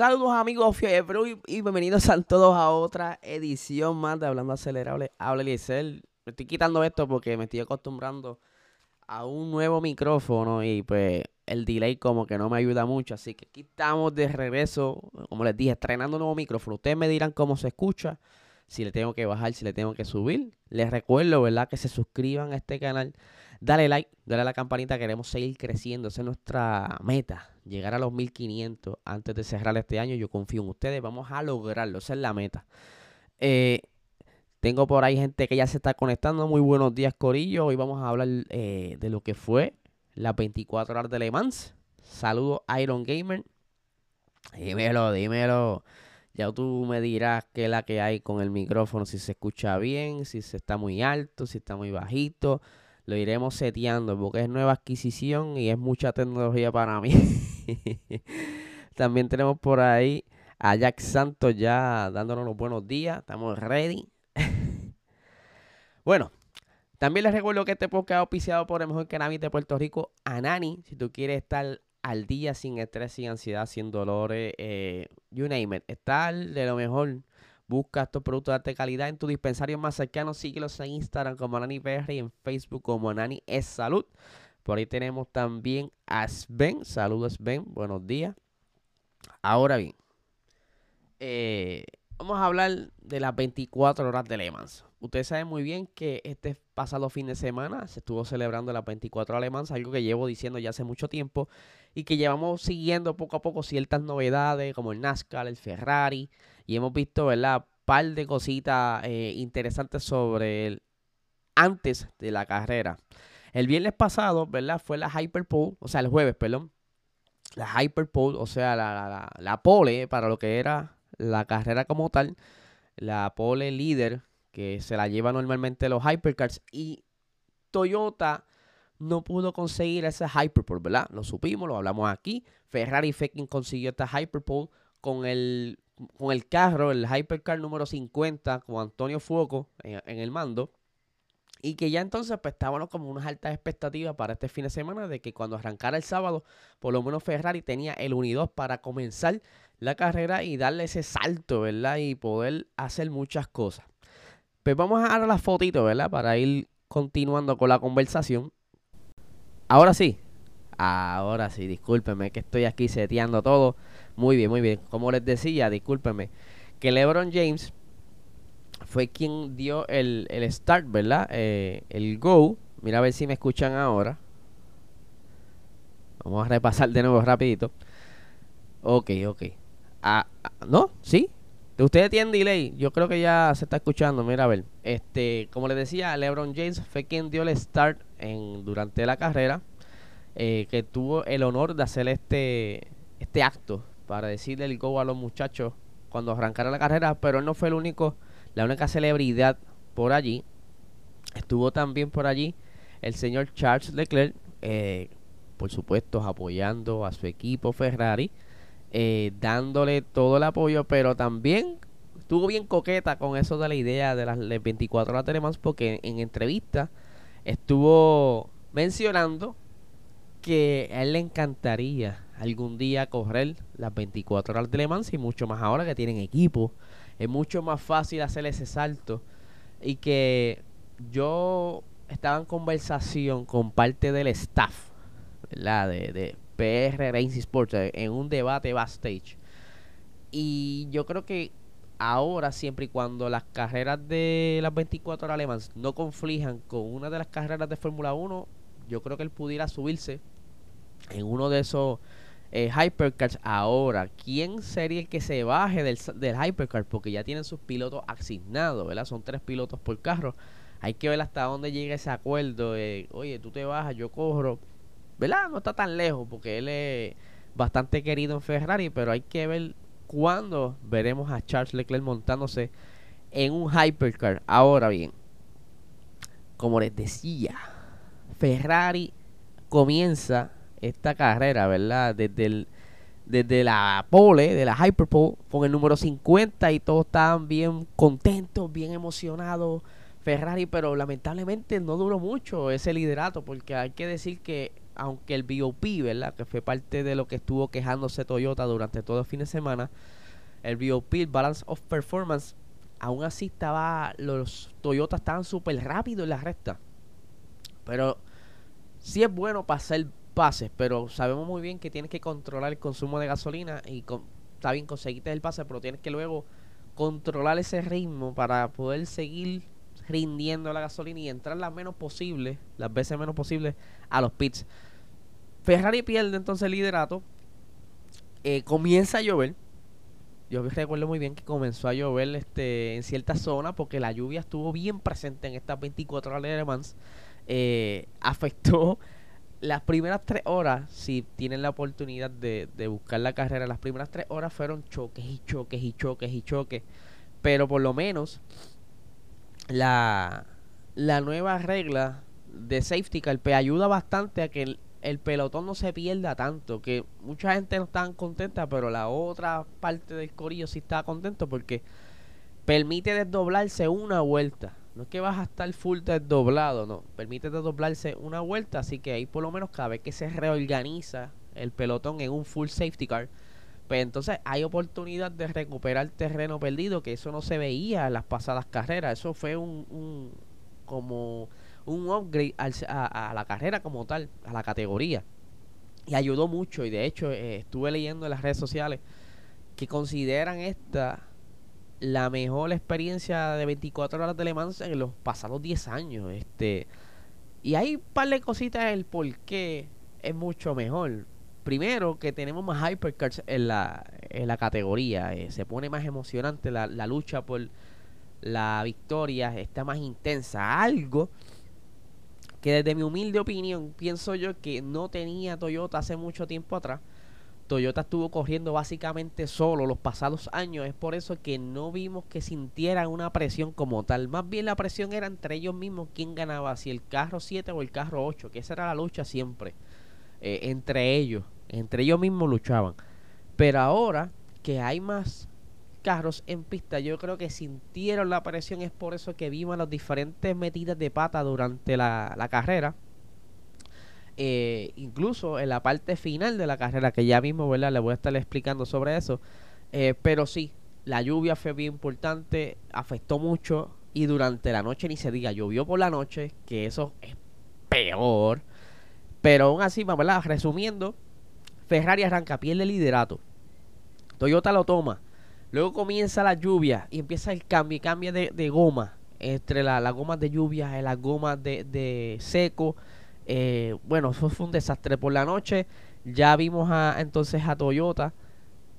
Saludos amigos Fiebre y bienvenidos a todos a otra edición más de Hablando Acelerable. Habla Eliezer. Me estoy quitando esto porque me estoy acostumbrando a un nuevo micrófono y pues el delay como que no me ayuda mucho. Así que aquí estamos de regreso, como les dije, estrenando un nuevo micrófono. Ustedes me dirán cómo se escucha, si le tengo que bajar, si le tengo que subir. Les recuerdo, ¿verdad? Que se suscriban a este canal. Dale like, dale a la campanita, queremos seguir creciendo. Esa es nuestra meta, llegar a los 1500 antes de cerrar este año. Yo confío en ustedes, vamos a lograrlo, esa es la meta. Eh, tengo por ahí gente que ya se está conectando. Muy buenos días, Corillo. Hoy vamos a hablar eh, de lo que fue las 24 horas de Le Mans. Saludos, Iron Gamer. Dímelo, dímelo. Ya tú me dirás qué es la que hay con el micrófono, si se escucha bien, si se está muy alto, si está muy bajito. Lo iremos seteando porque es nueva adquisición y es mucha tecnología para mí. También tenemos por ahí a Jack Santos ya dándonos los buenos días. Estamos ready. bueno, también les recuerdo que este podcast es auspiciado por el mejor cannabis de Puerto Rico, Anani. Si tú quieres estar al día sin estrés, sin ansiedad, sin dolores, eh, you name it. Estar de lo mejor. Busca estos productos de alta calidad en tu dispensario más cercano. Síguelos en Instagram como Anani PR y en Facebook como Anani es Salud. Por ahí tenemos también a Sven. Saludos Sven, buenos días. Ahora bien, eh, vamos a hablar de las 24 horas de Le Mans. Ustedes saben muy bien que este pasado fin de semana se estuvo celebrando las 24 horas de Le Mans, algo que llevo diciendo ya hace mucho tiempo y que llevamos siguiendo poco a poco ciertas novedades como el NASCAR, el Ferrari y hemos visto, ¿verdad? par de cositas eh, interesantes sobre el antes de la carrera. El viernes pasado, ¿verdad? Fue la Hyperpole, o sea, el jueves, perdón. La Hyperpole, o sea, la, la, la pole para lo que era la carrera como tal. La pole líder que se la lleva normalmente los Hypercars. Y Toyota no pudo conseguir ese Hyperpole, ¿verdad? Lo supimos, lo hablamos aquí. Ferrari quien consiguió esta Hyperpole con el, con el carro, el Hypercar número 50, con Antonio Fuoco en, en el mando. Y que ya entonces pues estábamos como unas altas expectativas para este fin de semana de que cuando arrancara el sábado, por lo menos Ferrari tenía el 1 y 2 para comenzar la carrera y darle ese salto, ¿verdad? Y poder hacer muchas cosas. Pues vamos a dar las fotitos, ¿verdad? Para ir continuando con la conversación. Ahora sí, ahora sí, discúlpenme que estoy aquí seteando todo. Muy bien, muy bien. Como les decía, discúlpenme, que LeBron James fue quien dio el, el start, ¿verdad? Eh, el go. Mira a ver si me escuchan ahora. Vamos a repasar de nuevo rapidito. Ok, ok. Ah, ah, ¿No? ¿Sí? Ustedes tienen delay. Yo creo que ya se está escuchando. Mira a ver. Este, como les decía, LeBron James fue quien dio el start en, durante la carrera. Eh, que tuvo el honor de hacer este, este acto para decirle el go a los muchachos cuando arrancara la carrera. Pero él no fue el único la única celebridad por allí. Estuvo también por allí el señor Charles Leclerc, eh, por supuesto apoyando a su equipo Ferrari, eh, dándole todo el apoyo, pero también estuvo bien coqueta con eso de la idea de las 24 horas de Mans, porque en entrevista estuvo mencionando que a él le encantaría algún día correr las 24 horas de Le Mans y mucho más ahora que tienen equipo es mucho más fácil hacer ese salto. Y que yo estaba en conversación con parte del staff, ¿verdad? De, de PR Racing Sports, en un debate backstage. Y yo creo que ahora, siempre y cuando las carreras de las 24 horas alemanas no conflijan con una de las carreras de Fórmula 1, yo creo que él pudiera subirse en uno de esos eh, Hypercars ahora. ¿Quién sería el que se baje del, del Hypercar? Porque ya tienen sus pilotos asignados, ¿verdad? Son tres pilotos por carro. Hay que ver hasta dónde llega ese acuerdo. oye, tú te bajas, yo corro. ¿Verdad? No está tan lejos porque él es bastante querido en Ferrari, pero hay que ver cuándo veremos a Charles Leclerc montándose en un hypercar. Ahora bien, como les decía, Ferrari comienza esta carrera, ¿verdad? Desde el desde la pole, de la Hyperpole, con el número 50 y todos estaban bien contentos, bien emocionados. Ferrari, pero lamentablemente no duró mucho ese liderato, porque hay que decir que aunque el BOP, ¿verdad? Que fue parte de lo que estuvo quejándose Toyota durante todo el fin de semana, el BOP, el Balance of Performance, aún así estaba, los Toyota estaban súper rápidos en la recta. Pero sí es bueno pasar pases, pero sabemos muy bien que tienes que controlar el consumo de gasolina y con, está bien conseguirte el pase, pero tienes que luego controlar ese ritmo para poder seguir rindiendo la gasolina y entrar las menos posible, las veces menos posible a los pits. Ferrari pierde entonces el liderato. Eh, comienza a llover. Yo recuerdo muy bien que comenzó a llover este, en ciertas zonas porque la lluvia estuvo bien presente en estas 24 horas de Le Mans. Eh, afectó las primeras tres horas, si tienen la oportunidad de, buscar la carrera, las primeras tres horas fueron choques y choques y choques y choques. Pero por lo menos la, la nueva regla de safety car ayuda bastante a que el, pelotón no se pierda tanto. Que mucha gente no está contenta, pero la otra parte del corillo sí está contento porque permite desdoblarse una vuelta. No es que vas a estar full desdoblado, no. Permite desdoblarse una vuelta, así que ahí por lo menos cada vez que se reorganiza el pelotón en un full safety car, pues entonces hay oportunidad de recuperar terreno perdido, que eso no se veía en las pasadas carreras. Eso fue un, un como un upgrade a, la carrera como tal, a la categoría. Y ayudó mucho, y de hecho eh, estuve leyendo en las redes sociales que consideran esta la mejor experiencia de 24 horas de Le Mans en los pasados 10 años. Este, y hay un par de cositas el por qué es mucho mejor. Primero, que tenemos más hypercars en la, en la categoría. Eh, se pone más emocionante la, la lucha por la victoria. Está más intensa. Algo que desde mi humilde opinión pienso yo que no tenía Toyota hace mucho tiempo atrás Toyota estuvo corriendo básicamente solo los pasados años. Es por eso que no vimos que sintieran una presión como tal. Más bien la presión era entre ellos mismos quién ganaba, si el carro 7 o el carro 8, que esa era la lucha siempre. Eh, entre ellos, entre ellos mismos luchaban. Pero ahora que hay más carros en pista, yo creo que sintieron la presión. Es por eso que vimos las diferentes metidas de pata durante la, la carrera eh, incluso en la parte final de la carrera, que ya mismo, ¿verdad? Le voy a estar explicando sobre eso. Eh, pero sí, la lluvia fue bien importante, afectó mucho y durante la noche ni se diga, llovió por la noche, que eso es peor. Pero aún así, ¿verdad? Resumiendo, Ferrari arranca, pierde el liderato. Toyota lo toma. Luego comienza la lluvia y empieza el cambio, cambia de, goma. Entre las gomas de lluvia y las gomas de seco eh, bueno, eso fue un desastre. Por la noche ya vimos a, entonces a Toyota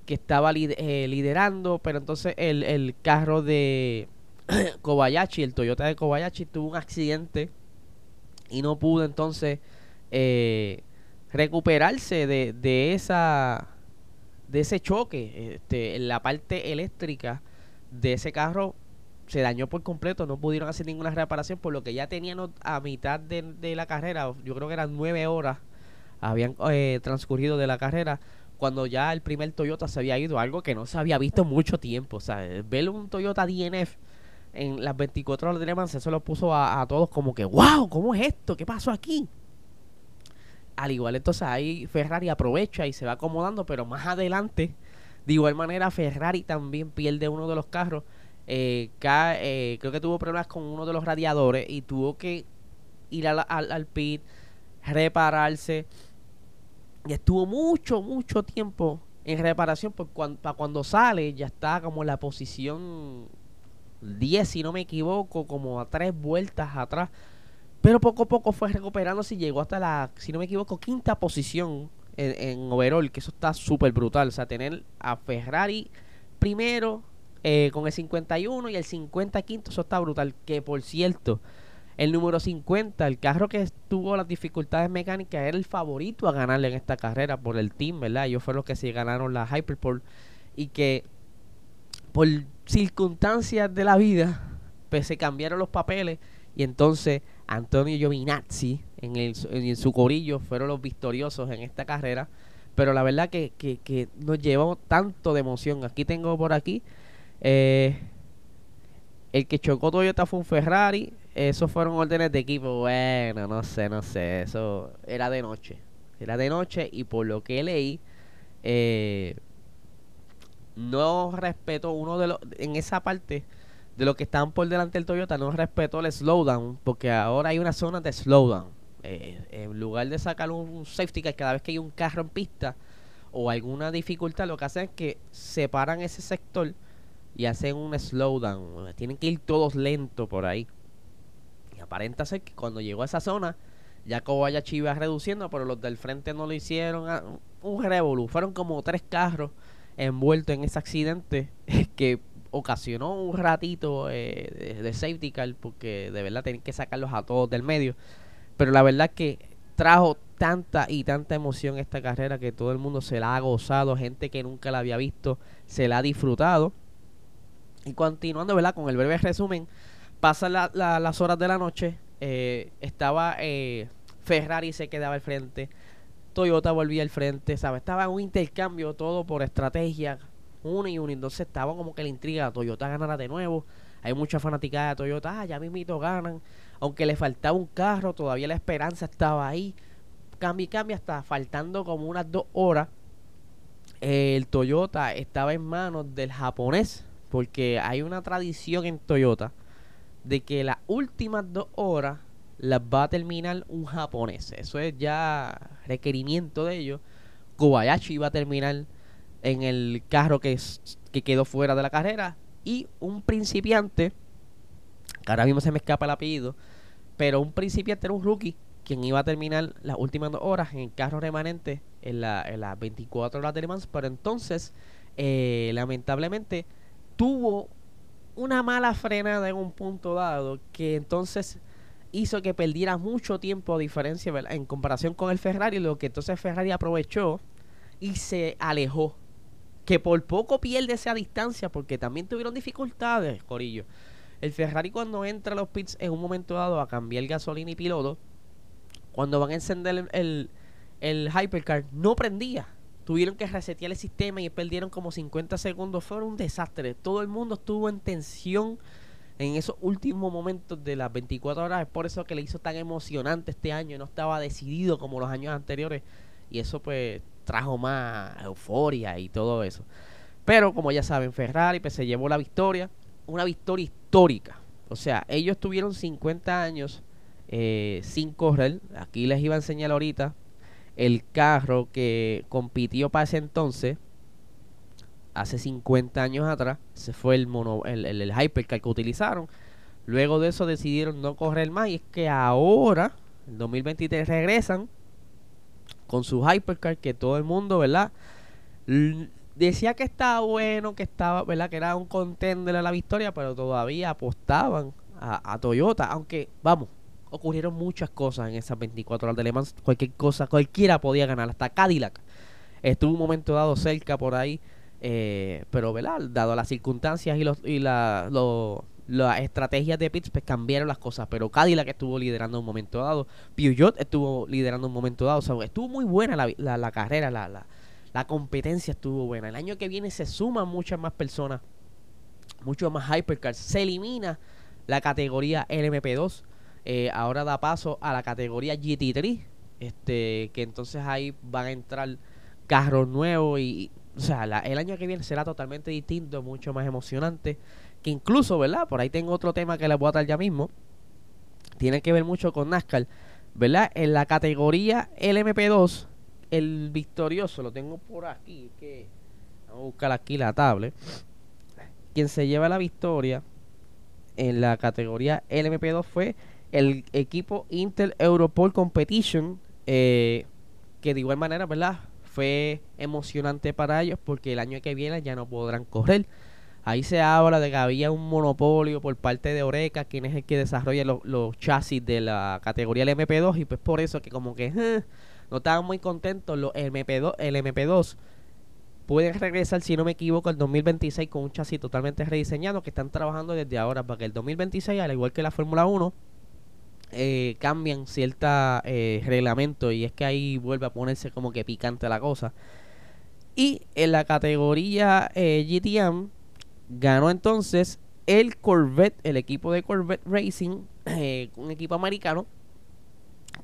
que estaba eh, liderando, pero entonces el, el carro de Kobayashi, el Toyota de Kobayashi, tuvo un accidente y no pudo entonces eh, recuperarse de, de esa de ese choque este, en la parte eléctrica de ese carro se dañó por completo, no pudieron hacer ninguna reparación, por lo que ya tenían a mitad de, la carrera, yo creo que eran nueve horas, habían eh, transcurrido de la carrera, cuando ya el primer Toyota se había ido, algo que no se había visto mucho tiempo, o sea, ver un Toyota DNF en las 24 horas de Le Mans, eso lo puso a todos como que, wow, ¿cómo es esto? ¿Qué pasó aquí? Al igual entonces ahí Ferrari aprovecha y se va acomodando, pero más adelante, de igual manera Ferrari también pierde uno de los carros eh, eh, creo que tuvo problemas con uno de los radiadores y tuvo que ir al, al, pit, repararse. Y estuvo mucho, mucho tiempo en reparación. Porque cuando, para cuando sale ya está como la posición 10, si no me equivoco, como a tres vueltas atrás. Pero poco a poco fue recuperándose y llegó hasta la, si no me equivoco, quinta posición en, en overall. Que eso está súper brutal. O sea, tener a Ferrari primero, eh, con el 51 y el 50 quinto, eso está brutal. Que por cierto, El número 50, el carro que tuvo las dificultades mecánicas, era el favorito a ganarle en esta carrera por el team, ¿verdad? Ellos fueron los que se ganaron la Hyperpole y que por circunstancias de la vida, pues se cambiaron los papeles y entonces Antonio Giovinazzi en, el, en su corillo fueron los victoriosos en esta carrera. Pero la verdad que, que, que nos llevó tanto de emoción. Aquí tengo por aquí. Eh, el que chocó Toyota fue un Ferrari. Esos fueron órdenes de equipo. Bueno, no sé, no sé. Eso era de noche. Era de noche y por lo que leí, eh, no respetó uno de los... En esa parte de lo que estaban por delante del Toyota, no respetó el slowdown. Porque ahora hay una zona de slowdown. Eh, en lugar de sacar un safety car cada vez que hay un carro en pista o alguna dificultad, lo que hacen es que separan ese sector y hacen un slowdown. Tienen que ir todos lentos por ahí. Y aparenta ser que cuando llegó a esa zona, ya Kobayashi iba reduciendo, pero los del frente no lo hicieron. Ah, un revolu. Fueron como tres carros envueltos en ese accidente que ocasionó un ratito eh, de, safety car porque de verdad tienen que sacarlos a todos del medio. Pero la verdad que trajo tanta y tanta emoción esta carrera que todo el mundo se la ha gozado, gente que nunca la había visto se la ha disfrutado. Y continuando, ¿verdad? Con el breve resumen, pasan las horas de la noche, eh, estaba eh, Ferrari se quedaba al frente, Toyota volvía al frente, ¿sabes? Estaba un intercambio todo por estrategia, uno y uno, entonces estaba como que la intriga, Toyota ganará de nuevo, hay mucha fanaticada de Toyota, ah, ya mismito ganan, aunque le faltaba un carro, todavía la esperanza estaba ahí, cambia y cambia, hasta faltando como unas dos horas, el Toyota estaba en manos del japonés, porque hay una tradición en Toyota de que las últimas dos horas las va a terminar un japonés. Eso es ya requerimiento de ellos. Kobayashi va a terminar en el carro que, que quedó fuera de la carrera. Y un principiante, que ahora mismo se me escapa el apellido, pero un principiante era un rookie quien iba a terminar las últimas dos horas en el carro remanente en, la, en las 24 horas de Le Mans. Pero entonces, eh, lamentablemente, tuvo una mala frenada en un punto dado que entonces hizo que perdiera mucho tiempo a diferencia en comparación con el Ferrari, lo que entonces Ferrari aprovechó y se alejó. Que por poco pierde esa distancia porque también tuvieron dificultades, Corillo. El Ferrari cuando entra a los pits en un momento dado a cambiar gasolina y piloto, cuando van a encender el, el, el hypercar, no prendía tuvieron que resetear el sistema y perdieron como 50 segundos. Fue un desastre. Todo el mundo estuvo en tensión en esos últimos momentos de las 24 horas. Es por eso que le hizo tan emocionante este año. No estaba decidido como los años anteriores. Y eso pues trajo más euforia y todo eso. Pero como ya saben, Ferrari pues, se llevó la victoria. Una victoria histórica. O sea, ellos tuvieron 50 años eh, sin correr. Aquí les iba a enseñar ahorita el carro que compitió para ese entonces, hace 50 años atrás, se fue el, mono, el, el, hypercar que utilizaron. Luego de eso decidieron no correr más y es que ahora, en 2023, regresan con su hypercar que todo el mundo, ¿verdad? decía que estaba bueno, que estaba, ¿verdad? Que era un contender a la victoria, pero todavía apostaban a, a Toyota, aunque, vamos, ocurrieron muchas cosas en esas 24 horas de Le Mans. Cualquier cosa, cualquiera podía ganar, hasta Cadillac. Estuvo un momento dado cerca por ahí, eh, pero ¿verdad? dado las circunstancias y, los, y la, las estrategias de Pitts, pues cambiaron las cosas. Pero Cadillac estuvo liderando un momento dado, Peugeot estuvo liderando un momento dado. Estuvo muy buena la, la, la carrera, la, la competencia estuvo buena. El año que viene se suman muchas más personas, muchos más hypercars. Se elimina la categoría LMP2 eh, ahora da paso a la categoría GT3, este, que entonces ahí van a entrar carros nuevos y, o sea, el año que viene será totalmente distinto, mucho más emocionante, que incluso, ¿verdad? Por ahí tengo otro tema que les voy a dar ya mismo, tiene que ver mucho con NASCAR, ¿verdad? En la categoría LMP2, el victorioso, lo tengo por aquí, que vamos a buscar aquí la tablet, quien se lleva la victoria en la categoría LMP2 fue el equipo Intel Europol Competition, eh, que de igual manera, ¿verdad? Fue emocionante para ellos porque el año que viene ya no podrán correr. Ahí se habla de que había un monopolio por parte de Oreca, quien es el que desarrolla los, chasis de la categoría del MP2, y pues por eso que como que no estaban muy contentos los MP2, el MP2 puede regresar, si no me equivoco, el 2026 con un chasis totalmente rediseñado que están trabajando desde ahora para que el 2026, al igual que la Fórmula 1, eh, cambian cierta eh, reglamento y es que ahí vuelve a ponerse como que picante la cosa. Y en la categoría eh, GTM ganó entonces el Corvette, el equipo de Corvette Racing, eh, un equipo americano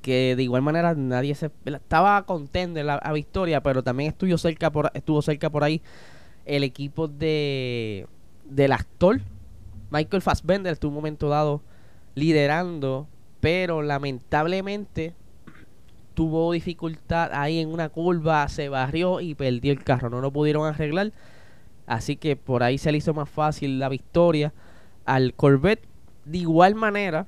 que de igual manera nadie se estaba contento en la victoria, pero también estuvo cerca por estuvo cerca por ahí el equipo de del actor Michael Fassbender estuvo un momento dado liderando, pero lamentablemente tuvo dificultad ahí en una curva, se barrió y perdió el carro, no lo pudieron arreglar. Así que por ahí se le hizo más fácil la victoria al Corvette. De igual manera,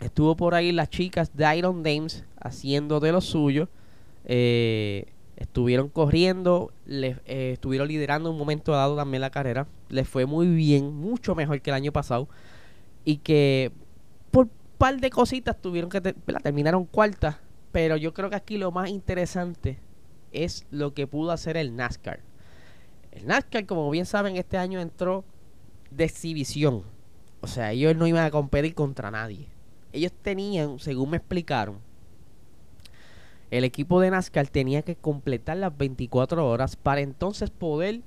estuvo por ahí las chicas de Iron Dames haciendo de lo suyo. Eh, estuvieron corriendo, eh, estuvieron liderando un momento dado también la carrera. Les fue muy bien, mucho mejor que el año pasado. Y que por par de cositas tuvieron que la terminaron cuarta pero yo creo que aquí lo más interesante es lo que pudo hacer el NASCAR. El NASCAR, como bien saben, este año entró de exhibición. O sea, ellos no iban a competir contra nadie. Ellos tenían, según me explicaron, el equipo de NASCAR tenía que completar las 24 horas para entonces poder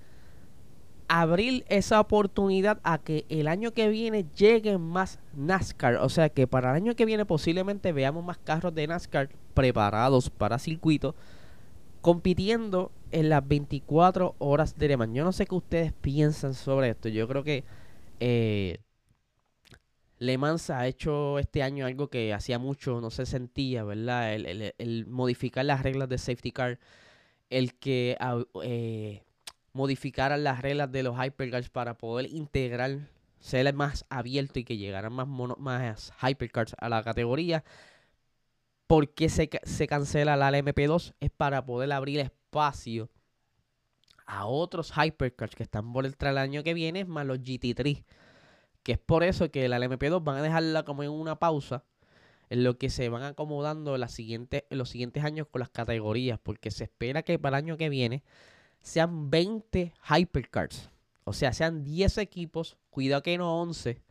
abrir esa oportunidad a que el año que viene lleguen más NASCAR. O sea que para el año que viene posiblemente veamos más carros de NASCAR preparados para circuito compitiendo en las 24 horas de Le Mans. Yo no sé qué ustedes piensan sobre esto. Yo creo que eh, Le Mans ha hecho este año algo que hacía mucho no se sentía, ¿verdad? El, modificar las reglas de safety car. El que eh, modificaran las reglas de los hypercars para poder integrar, ser más abierto y que llegaran más, más hypercars a la categoría. ¿Por qué se, se cancela la LMP2? Es para poder abrir espacio a otros hypercars que están por entrar el año que viene, más los GT3. Que es por eso que la LMP2 van a dejarla como en una pausa en lo que se van acomodando en, en los siguientes años con las categorías, porque se espera que para el año que viene sean 20 hypercars. O sea, sean 10 equipos. Cuidado que no 11.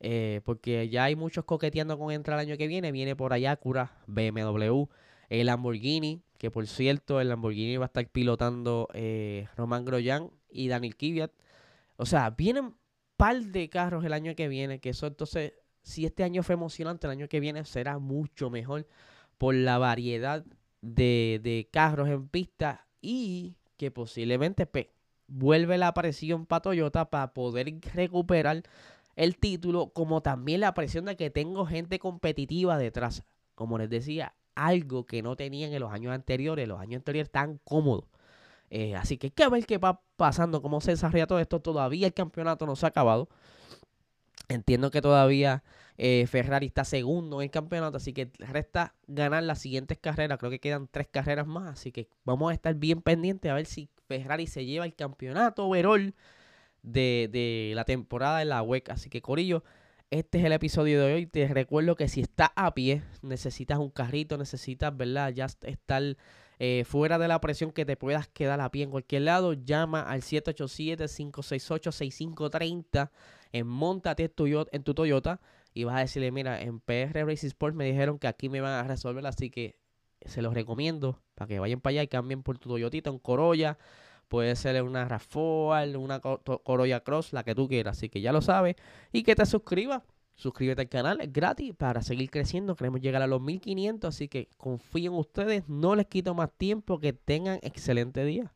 Eh, porque ya hay muchos coqueteando con entrar el año que viene. Viene por allá Cura, BMW, el Lamborghini. Que por cierto, el Lamborghini va a estar pilotando eh, Román Groyan y Daniel Kvyat. O sea, vienen par de carros el año que viene. Que eso entonces, si este año fue emocionante, el año que viene será mucho mejor. Por la variedad de, de carros en pista. Y que posiblemente vuelve la presión para Toyota para poder recuperar el título, como también la presión de que tengo gente competitiva detrás. Como les decía, algo que no tenían en los años anteriores. Los años anteriores tan cómodos. Eh, así que hay que ver qué va pasando, cómo se desarrolla todo esto. Todavía el campeonato no se ha acabado. Entiendo que todavía eh, Ferrari está segundo en el campeonato, así que resta ganar las siguientes carreras. Creo que quedan tres carreras más, así que vamos a estar bien pendientes a ver si Ferrari se lleva el campeonato overall de, de la temporada de la WEC. Así que, Corillo, este es el episodio de hoy. Te recuerdo que si estás a pie, necesitas un carrito, necesitas, ¿verdad? Ya estar eh, fuera de la presión que te puedas quedar a pie en cualquier lado. Llama al 787-568-6530 en Montate en tu Toyota y vas a decirle, mira, en PR Racing Sports me dijeron que aquí me van a resolver, así que se los recomiendo para que vayan para allá y cambien por tu Toyotita, un Corolla, puede ser una RAV4, una Corolla Cross, la que tú quieras, así que ya lo sabes, y que te suscribas, suscríbete al canal, es gratis para seguir creciendo, queremos llegar a los 1500, así que confío en ustedes, no les quito más tiempo, que tengan excelente día.